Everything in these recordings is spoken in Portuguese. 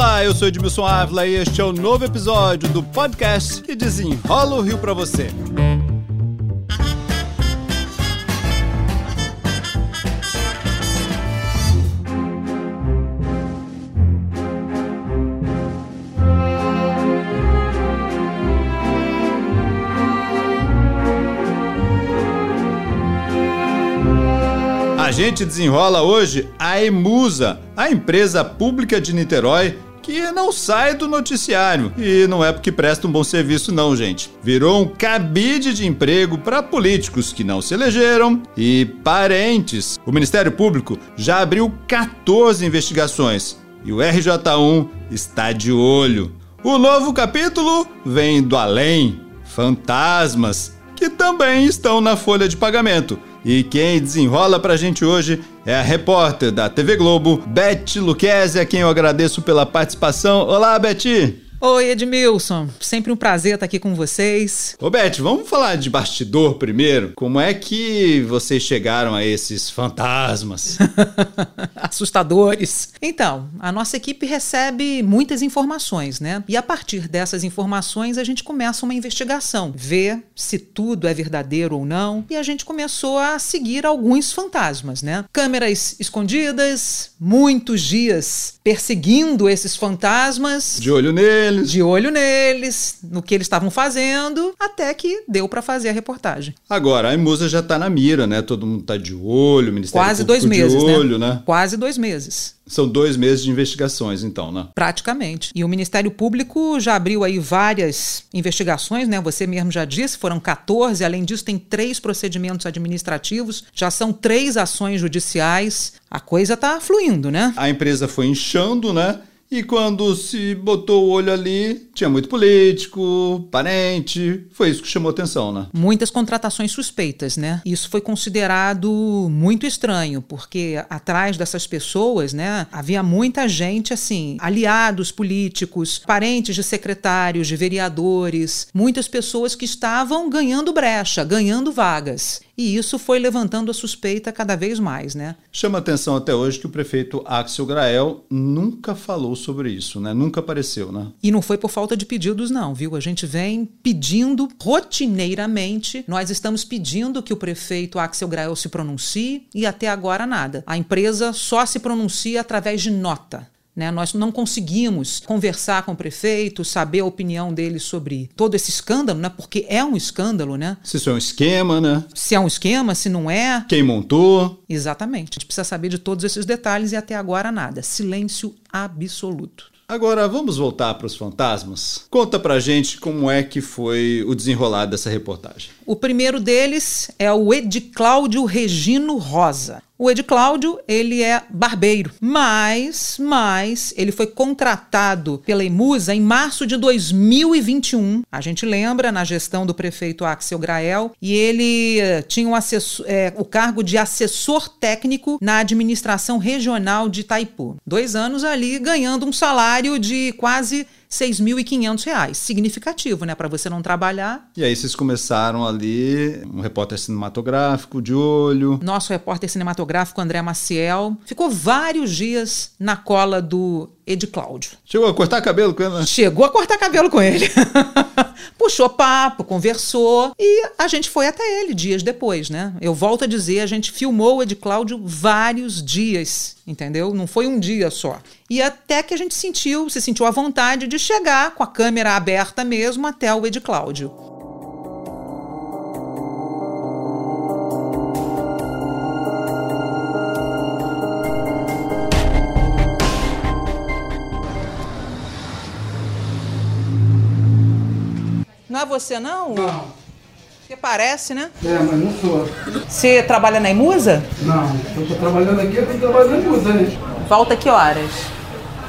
Olá, eu sou Edmilson Ávila e este é o novo episódio do podcast que desenrola o Rio para você. A gente desenrola hoje a Emusa, a empresa pública de Niterói que não sai do noticiário. E não é porque presta um bom serviço, não, gente. Virou um cabide de emprego para políticos que não se elegeram e parentes. O Ministério Público já abriu 14 investigações e o RJ1 está de olho. O novo capítulo vem do além fantasmas que também estão na folha de pagamento. E quem desenrola pra gente hoje é a repórter da TV Globo, Beth Luquezzi, a quem eu agradeço pela participação. Olá, Beth! Oi, Edmilson. Sempre um prazer estar aqui com vocês. Ô, Beth, vamos falar de bastidor primeiro? Como é que vocês chegaram a esses fantasmas? Assustadores. Então, a nossa equipe recebe muitas informações, né? E a partir dessas informações a gente começa uma investigação, ver se tudo é verdadeiro ou não. E a gente começou a seguir alguns fantasmas, né? Câmeras escondidas, muitos dias perseguindo esses fantasmas. De olho neles neles. De olho neles, no que eles estavam fazendo, até que deu para fazer a reportagem. Agora, a Imusa já tá na mira, né? Todo mundo tá de olho, o Ministério Quase dois meses, de né? olho, né? né? Quase dois meses. São dois meses de investigações, então, né? Praticamente. E o Ministério Público já abriu aí várias investigações, né? Você mesmo já disse, foram 14. Além disso, tem três procedimentos administrativos, já são três ações judiciais. A coisa tá fluindo, né? A empresa foi inchando, né? E quando se botou o olho ali, tinha muito político, parente. Foi isso que chamou atenção, né? Muitas contratações suspeitas, né? Isso foi considerado muito estranho, porque atrás dessas pessoas, né, havia muita gente assim, aliados políticos, parentes de secretários, de vereadores, muitas pessoas que estavam ganhando brecha, ganhando vagas. E isso foi levantando a suspeita cada vez mais, né? Chama atenção até hoje que o prefeito Axel Grael nunca falou sobre isso, né? Nunca apareceu, né? E não foi por falta de pedidos, não, viu? A gente vem pedindo rotineiramente, nós estamos pedindo que o prefeito Axel Grael se pronuncie e até agora nada. A empresa só se pronuncia através de nota. Né? Nós não conseguimos conversar com o prefeito, saber a opinião dele sobre todo esse escândalo, né? porque é um escândalo. Né? Se isso é um esquema, né? Se é um esquema, se não é. Quem montou. Exatamente. A gente precisa saber de todos esses detalhes e até agora nada. Silêncio absoluto. Agora vamos voltar para os fantasmas. Conta pra gente como é que foi o desenrolar dessa reportagem. O primeiro deles é o Ed Cláudio Regino Rosa. O Ed Cláudio, ele é barbeiro, mas, mas ele foi contratado pela Imusa em março de 2021. A gente lembra na gestão do prefeito Axel Grael e ele eh, tinha um assessor, é, o cargo de assessor técnico na administração regional de Itaipu. Dois anos ali ganhando um salário de quase 6.500 reais. Significativo, né? Para você não trabalhar. E aí vocês começaram ali, um repórter cinematográfico de olho. Nosso repórter cinematográfico, André Maciel, ficou vários dias na cola do Ed Cláudio. Chegou a cortar cabelo com ele? Né? Chegou a cortar cabelo com ele. Puxou papo, conversou e a gente foi até ele dias depois, né? Eu volto a dizer, a gente filmou o Ed Cláudio vários dias, entendeu? Não foi um dia só. E até que a gente sentiu, se sentiu à vontade de chegar com a câmera aberta mesmo até o Ed Cláudio. Não é você, não? Não. Você parece, né? É, mas não sou. Você trabalha na Imusa? Não, eu tô trabalhando aqui, eu tô trabalhando em Musa, né? Volta que horas?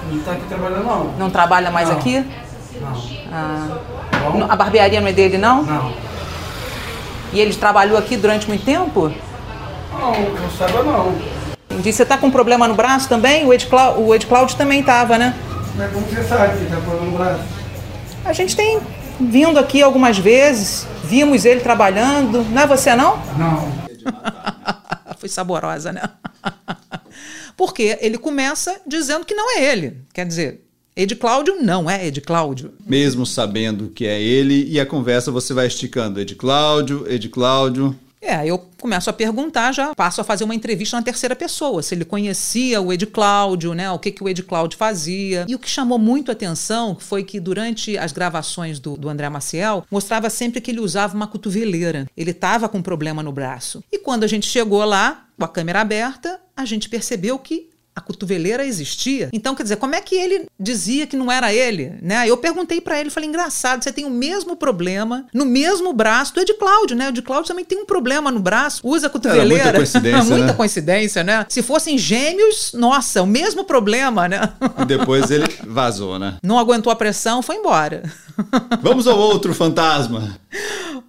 Não tá aqui trabalhando, não. Não trabalha mais Não. aqui? Não. Ah. Bom? A barbearia não é dele, não? Não. E ele trabalhou aqui durante muito tempo? Não, eu saiba não. Entendi. Você tá com problema no braço também? O Ed, o Ed Cláudio também tava, né? Mas como você sabe que tá falando no braço? A gente tem vindo aqui algumas vezes, vimos ele trabalhando. Não é você, não? Não. Foi saborosa, né? Porque ele começa dizendo que não é ele. Quer dizer, Ed Cláudio não é Ed Cláudio. Mesmo sabendo que é ele, e a conversa você vai esticando. Ed Cláudio, Ed Cláudio. É, eu começo a perguntar, já passo a fazer uma entrevista na terceira pessoa, se ele conhecia o Ed Cláudio, né? O que, que o Ed Cláudio fazia. E o que chamou muito atenção foi que durante as gravações do, do André Maciel, mostrava sempre que ele usava uma cotoveleira. Ele estava com um problema no braço. E quando a gente chegou lá, com a câmera aberta, a gente percebeu que a cotoveleira existia. Então, quer dizer, como é que ele dizia que não era ele? Né? Eu perguntei para ele, falei, engraçado, você tem o mesmo problema no mesmo braço do Ed Cláudio, né? O Ed Cláudio também tem um problema no braço, usa a cotoveleira. Era muita coincidência, muita né? coincidência, né? Se fossem gêmeos, nossa, o mesmo problema, né? E depois ele vazou, né? Não aguentou a pressão, foi embora. Vamos ao outro fantasma.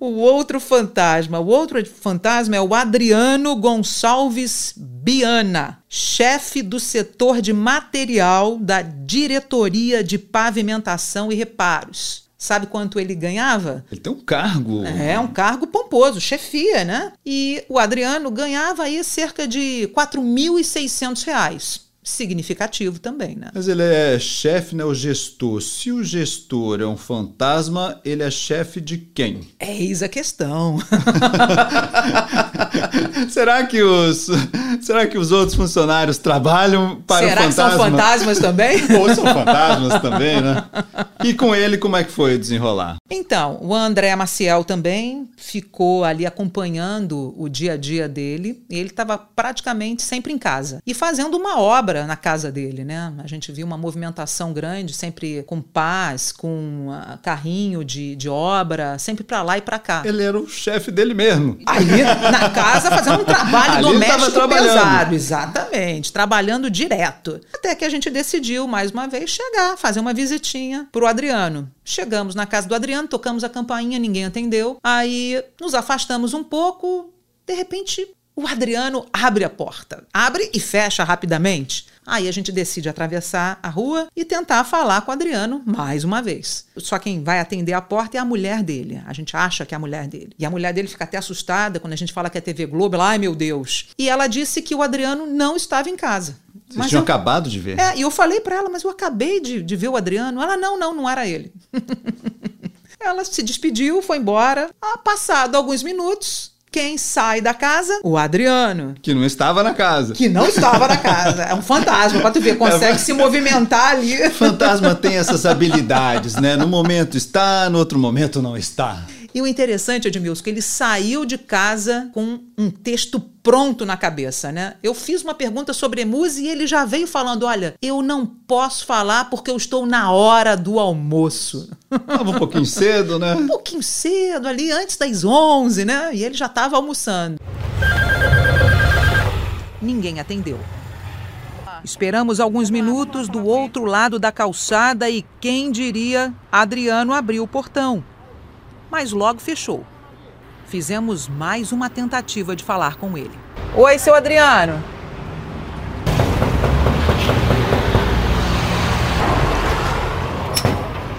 O outro fantasma, o outro fantasma é o Adriano Gonçalves Biana, chefe do setor de material da Diretoria de Pavimentação e Reparos. Sabe quanto ele ganhava? Ele tem um cargo. É um cargo pomposo, chefia, né? E o Adriano ganhava aí cerca de 4.600 reais. Significativo também, né? Mas ele é chefe, né? O gestor. Se o gestor é um fantasma, ele é chefe de quem? Eis a questão. será que os será que os outros funcionários trabalham para Será o que são fantasma? fantasmas também? Ou são fantasmas também, né? E com ele, como é que foi desenrolar? Então, o André Maciel também ficou ali acompanhando o dia a dia dele. Ele estava praticamente sempre em casa e fazendo uma obra na casa dele, né? A gente viu uma movimentação grande, sempre com paz, com ah, carrinho de, de obra, sempre para lá e para cá. Ele era o chefe dele mesmo. Ali na casa fazendo um trabalho Ali doméstico pesado, exatamente, trabalhando direto. Até que a gente decidiu mais uma vez chegar, fazer uma visitinha pro Adriano. Chegamos na casa do Adriano, tocamos a campainha, ninguém atendeu. Aí nos afastamos um pouco, de repente o Adriano abre a porta. Abre e fecha rapidamente. Aí a gente decide atravessar a rua e tentar falar com o Adriano mais uma vez. Só quem vai atender a porta é a mulher dele. A gente acha que é a mulher dele. E a mulher dele fica até assustada quando a gente fala que é TV Globo. Ela, ai meu Deus. E ela disse que o Adriano não estava em casa. Vocês tinham eu- acabado de ver. é, e eu falei pra ela, mas eu acabei de, de ver o Adriano. Ela, não, não, não era ele. ela se despediu, foi embora. Ah, passado alguns minutos, quem sai da casa? O Adriano. Que não estava na casa. Que não estava na casa. É um fantasma, pra tu ver, consegue se movimentar ali. Fantasma tem essas habilidades, né? No momento está, no outro momento não está. E o interessante, Edmilson, que ele saiu de casa com um texto pronto na cabeça, né? Eu fiz uma pergunta sobre Emuse e ele já veio falando: olha, eu não posso falar porque eu estou na hora do almoço. Tava um pouquinho cedo, né? Um pouquinho cedo, ali antes das 11, né? E ele já estava almoçando. Ninguém atendeu. Esperamos alguns minutos do outro lado da calçada e quem diria, Adriano abriu o portão. Mas logo fechou. Fizemos mais uma tentativa de falar com ele. Oi, seu Adriano.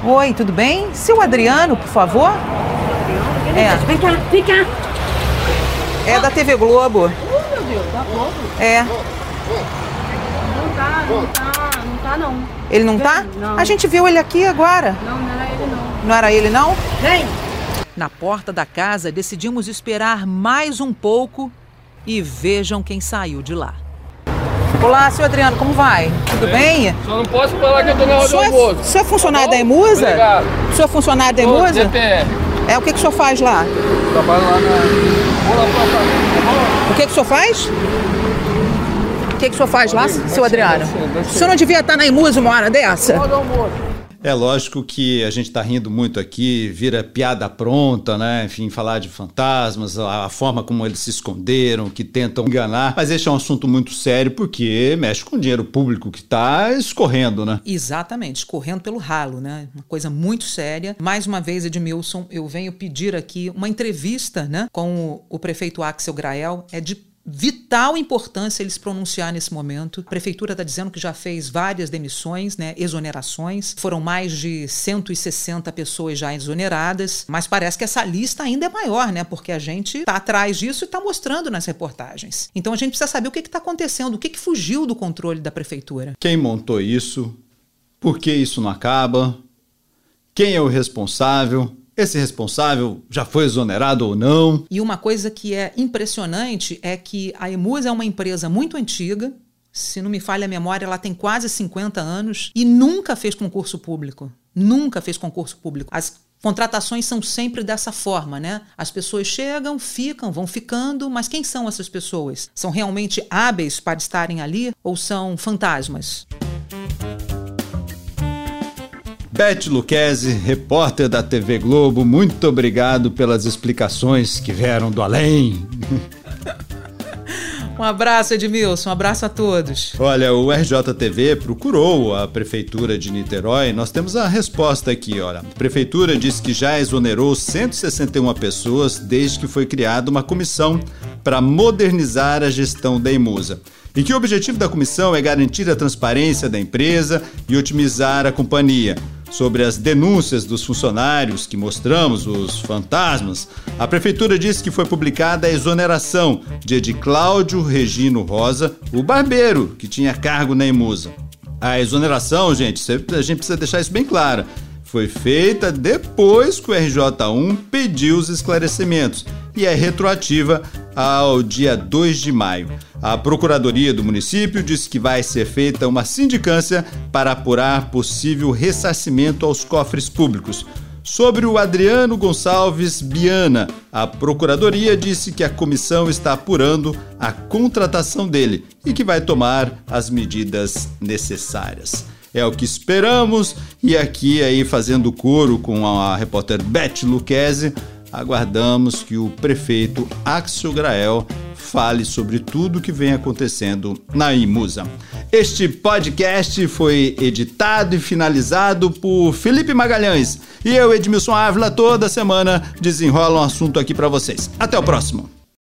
Oi, tudo bem? Seu Adriano, por favor? É. Vem cá, vem cá. É da TV Globo. Oh, meu Deus, tá bom. É. Não tá, não tá, não tá não. Ele não tá? Não. A gente viu ele aqui agora. Não, não era ele não. Não era ele, não? Vem! Na porta da casa, decidimos esperar mais um pouco e vejam quem saiu de lá. Olá, seu Adriano, como vai? Tudo bem? Só não posso falar que eu tô na hora do senhor, é, almoço. o senhor é funcionário Tá da? Emusa? Obrigado. O senhor é funcionário da Emusa? É, o que, que o senhor faz lá? Trabalho lá na. O que, que o senhor faz? O que, que o senhor faz lá, seu Adriano? O senhor não devia estar na Emusa uma hora dessa? Hora do almoço. É lógico que a gente tá rindo muito aqui, vira piada pronta, né? Enfim, falar de fantasmas, a, forma como eles se esconderam, que tentam enganar. Mas esse é um assunto muito sério porque mexe com o dinheiro público que tá escorrendo, né? Exatamente, escorrendo pelo ralo, né? Uma coisa muito séria. Mais uma vez, Edmilson, eu venho pedir aqui uma entrevista, né, com o, o prefeito Axel Grael. É de vital importância ele se pronunciar nesse momento. A prefeitura está dizendo que já fez várias demissões, né, exonerações. Foram mais de 160 pessoas já exoneradas, mas parece que essa lista ainda é maior, né, porque a gente está atrás disso e está mostrando nas reportagens. Então a gente precisa saber o que está acontecendo, o que, que fugiu do controle da prefeitura. Quem montou isso Por que isso não acaba? Quem é o responsável? Esse responsável já foi exonerado ou não? E uma coisa que é impressionante é que a Emus é uma empresa muito antiga. Se não me falha a memória, ela tem quase 50 anos e nunca fez concurso público. Nunca fez concurso público. As contratações são sempre dessa forma, né? As pessoas chegam, ficam, vão ficando, mas quem são essas pessoas? São realmente hábeis para estarem ali ou são fantasmas? Beth Luquezzi, repórter da TV Globo, muito obrigado pelas explicações que vieram do além. Um abraço, Edmilson. Um abraço a todos. Olha, o RJTV procurou a Prefeitura de Niterói. Nós temos a resposta aqui, olha. A Prefeitura diz que já exonerou 161 pessoas desde que foi criada uma comissão para modernizar a gestão da Imusa e que o objetivo da comissão é garantir a transparência da empresa e otimizar a companhia sobre as denúncias dos funcionários que mostramos, os fantasmas, a prefeitura disse que foi publicada a exoneração de Ed Cláudio Regino Rosa, o barbeiro que tinha cargo na Emusa. A exoneração, gente, a gente precisa deixar isso bem claro, foi feita depois que o RJ1 pediu os esclarecimentos e é retroativa ao dia 2 de maio. A Procuradoria do município disse que vai ser feita uma sindicância para apurar possível ressarcimento aos cofres públicos. Sobre o Adriano Gonçalves Biana, a Procuradoria disse que a comissão está apurando a contratação dele e que vai tomar as medidas necessárias. É o que esperamos e aqui aí fazendo coro com a repórter Beth Luquezzi, aguardamos que o prefeito Axel Grael fale sobre tudo o que vem acontecendo na Imusa. Este podcast foi editado e finalizado por Felipe Magalhães e eu, Edmilson Ávila, toda semana desenrola um assunto aqui para vocês. Até o próximo.